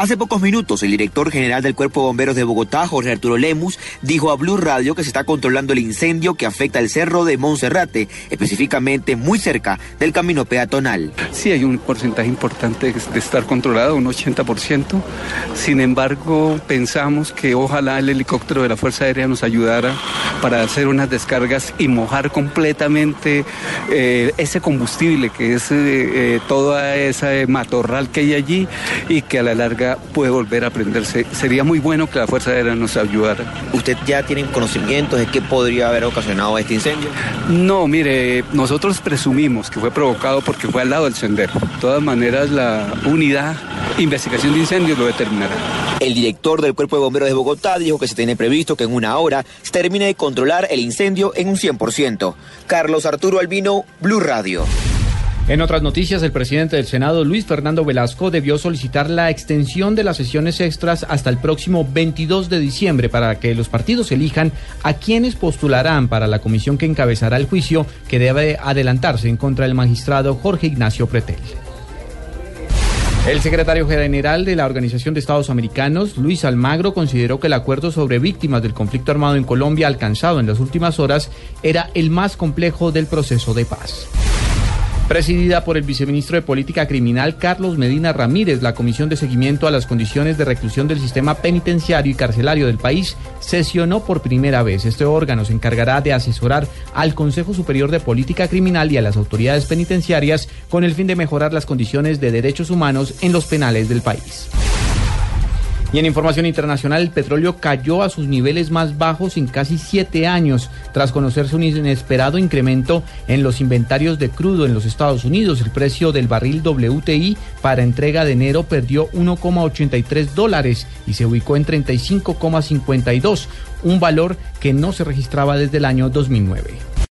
Hace pocos minutos, el director general del Cuerpo de Bomberos de Bogotá, Jorge Arturo Lemus, dijo a Blue Radio que se está controlando el incendio que afecta el cerro de Monserrate, específicamente muy cerca del camino peatonal. Sí, hay un porcentaje importante de estar controlado, un 80%. Sin embargo, pensamos que ojalá el helicóptero de la Fuerza Aérea nos ayudara para hacer unas descargas y mojar completamente eh, ese combustible que es eh, eh, toda esa matorral que hay allí y que a la larga puede volver a prenderse. Sería muy bueno que la Fuerza Aérea nos ayudara. ¿Usted ya tiene conocimientos de qué podría haber ocasionado este incendio? No, mire, nosotros presumimos que fue provocado porque fue al lado del sendero. De todas maneras, la unidad investigación de incendios lo determinará. El director del Cuerpo de Bomberos de Bogotá dijo que se tiene previsto que en una hora se termine de controlar el incendio en un 100%. Carlos Arturo Albino, Blue Radio. En otras noticias, el presidente del Senado, Luis Fernando Velasco, debió solicitar la extensión de las sesiones extras hasta el próximo 22 de diciembre para que los partidos elijan a quienes postularán para la comisión que encabezará el juicio que debe adelantarse en contra del magistrado Jorge Ignacio Pretel. El secretario general de la Organización de Estados Americanos, Luis Almagro, consideró que el acuerdo sobre víctimas del conflicto armado en Colombia alcanzado en las últimas horas era el más complejo del proceso de paz. Presidida por el viceministro de Política Criminal Carlos Medina Ramírez, la Comisión de Seguimiento a las Condiciones de Reclusión del Sistema Penitenciario y Carcelario del país sesionó por primera vez. Este órgano se encargará de asesorar al Consejo Superior de Política Criminal y a las autoridades penitenciarias con el fin de mejorar las condiciones de derechos humanos en los penales del país. Y en información internacional, el petróleo cayó a sus niveles más bajos en casi siete años, tras conocerse un inesperado incremento en los inventarios de crudo en los Estados Unidos. El precio del barril WTI para entrega de enero perdió 1,83 dólares y se ubicó en 35,52, un valor que no se registraba desde el año 2009.